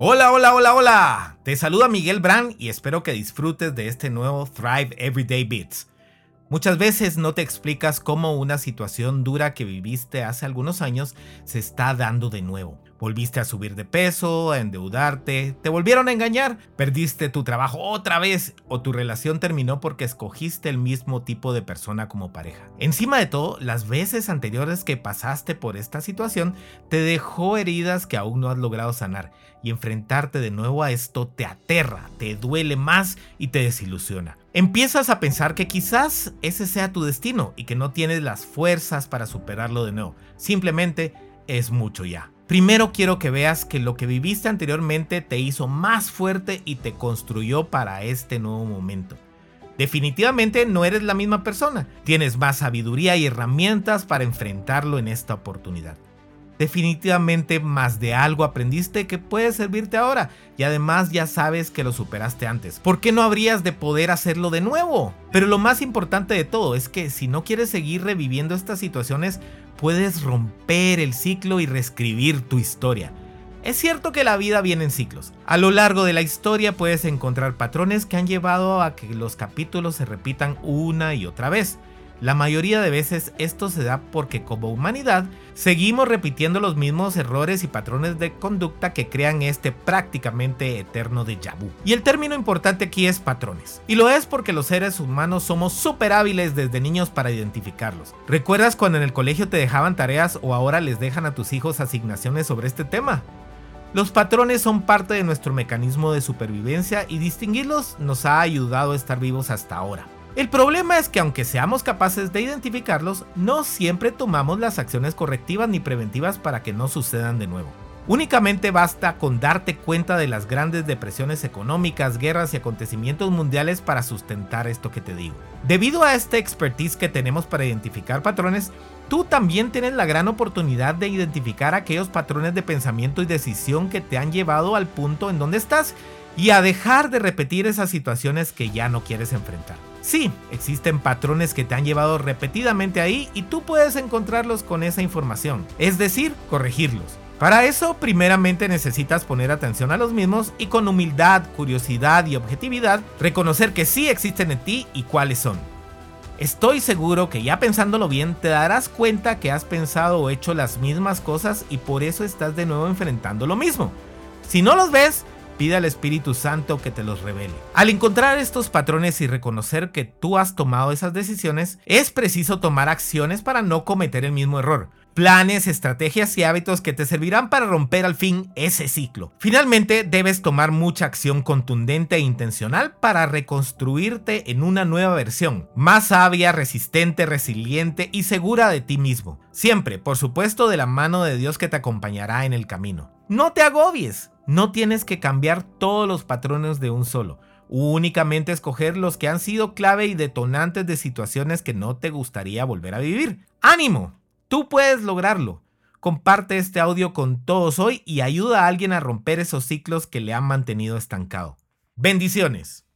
Hola, hola, hola, hola. Te saluda Miguel Brand y espero que disfrutes de este nuevo Thrive Everyday Beats. Muchas veces no te explicas cómo una situación dura que viviste hace algunos años se está dando de nuevo. Volviste a subir de peso, a endeudarte, te volvieron a engañar, perdiste tu trabajo otra vez o tu relación terminó porque escogiste el mismo tipo de persona como pareja. Encima de todo, las veces anteriores que pasaste por esta situación te dejó heridas que aún no has logrado sanar y enfrentarte de nuevo a esto te aterra, te duele más y te desilusiona. Empiezas a pensar que quizás ese sea tu destino y que no tienes las fuerzas para superarlo de nuevo. Simplemente es mucho ya. Primero quiero que veas que lo que viviste anteriormente te hizo más fuerte y te construyó para este nuevo momento. Definitivamente no eres la misma persona, tienes más sabiduría y herramientas para enfrentarlo en esta oportunidad. Definitivamente más de algo aprendiste que puede servirte ahora y además ya sabes que lo superaste antes. ¿Por qué no habrías de poder hacerlo de nuevo? Pero lo más importante de todo es que si no quieres seguir reviviendo estas situaciones, puedes romper el ciclo y reescribir tu historia. Es cierto que la vida viene en ciclos. A lo largo de la historia puedes encontrar patrones que han llevado a que los capítulos se repitan una y otra vez. La mayoría de veces esto se da porque como humanidad seguimos repitiendo los mismos errores y patrones de conducta que crean este prácticamente eterno de vu. Y el término importante aquí es patrones. Y lo es porque los seres humanos somos súper hábiles desde niños para identificarlos. ¿Recuerdas cuando en el colegio te dejaban tareas o ahora les dejan a tus hijos asignaciones sobre este tema? Los patrones son parte de nuestro mecanismo de supervivencia y distinguirlos nos ha ayudado a estar vivos hasta ahora. El problema es que aunque seamos capaces de identificarlos, no siempre tomamos las acciones correctivas ni preventivas para que no sucedan de nuevo. Únicamente basta con darte cuenta de las grandes depresiones económicas, guerras y acontecimientos mundiales para sustentar esto que te digo. Debido a esta expertise que tenemos para identificar patrones, tú también tienes la gran oportunidad de identificar aquellos patrones de pensamiento y decisión que te han llevado al punto en donde estás y a dejar de repetir esas situaciones que ya no quieres enfrentar. Sí, existen patrones que te han llevado repetidamente ahí y tú puedes encontrarlos con esa información, es decir, corregirlos. Para eso, primeramente necesitas poner atención a los mismos y con humildad, curiosidad y objetividad reconocer que sí existen en ti y cuáles son. Estoy seguro que ya pensándolo bien te darás cuenta que has pensado o hecho las mismas cosas y por eso estás de nuevo enfrentando lo mismo. Si no los ves, pide al Espíritu Santo que te los revele. Al encontrar estos patrones y reconocer que tú has tomado esas decisiones, es preciso tomar acciones para no cometer el mismo error. Planes, estrategias y hábitos que te servirán para romper al fin ese ciclo. Finalmente, debes tomar mucha acción contundente e intencional para reconstruirte en una nueva versión, más sabia, resistente, resiliente y segura de ti mismo. Siempre, por supuesto, de la mano de Dios que te acompañará en el camino. No te agobies, no tienes que cambiar todos los patrones de un solo. Únicamente escoger los que han sido clave y detonantes de situaciones que no te gustaría volver a vivir. ¡Ánimo! Tú puedes lograrlo. Comparte este audio con todos hoy y ayuda a alguien a romper esos ciclos que le han mantenido estancado. Bendiciones.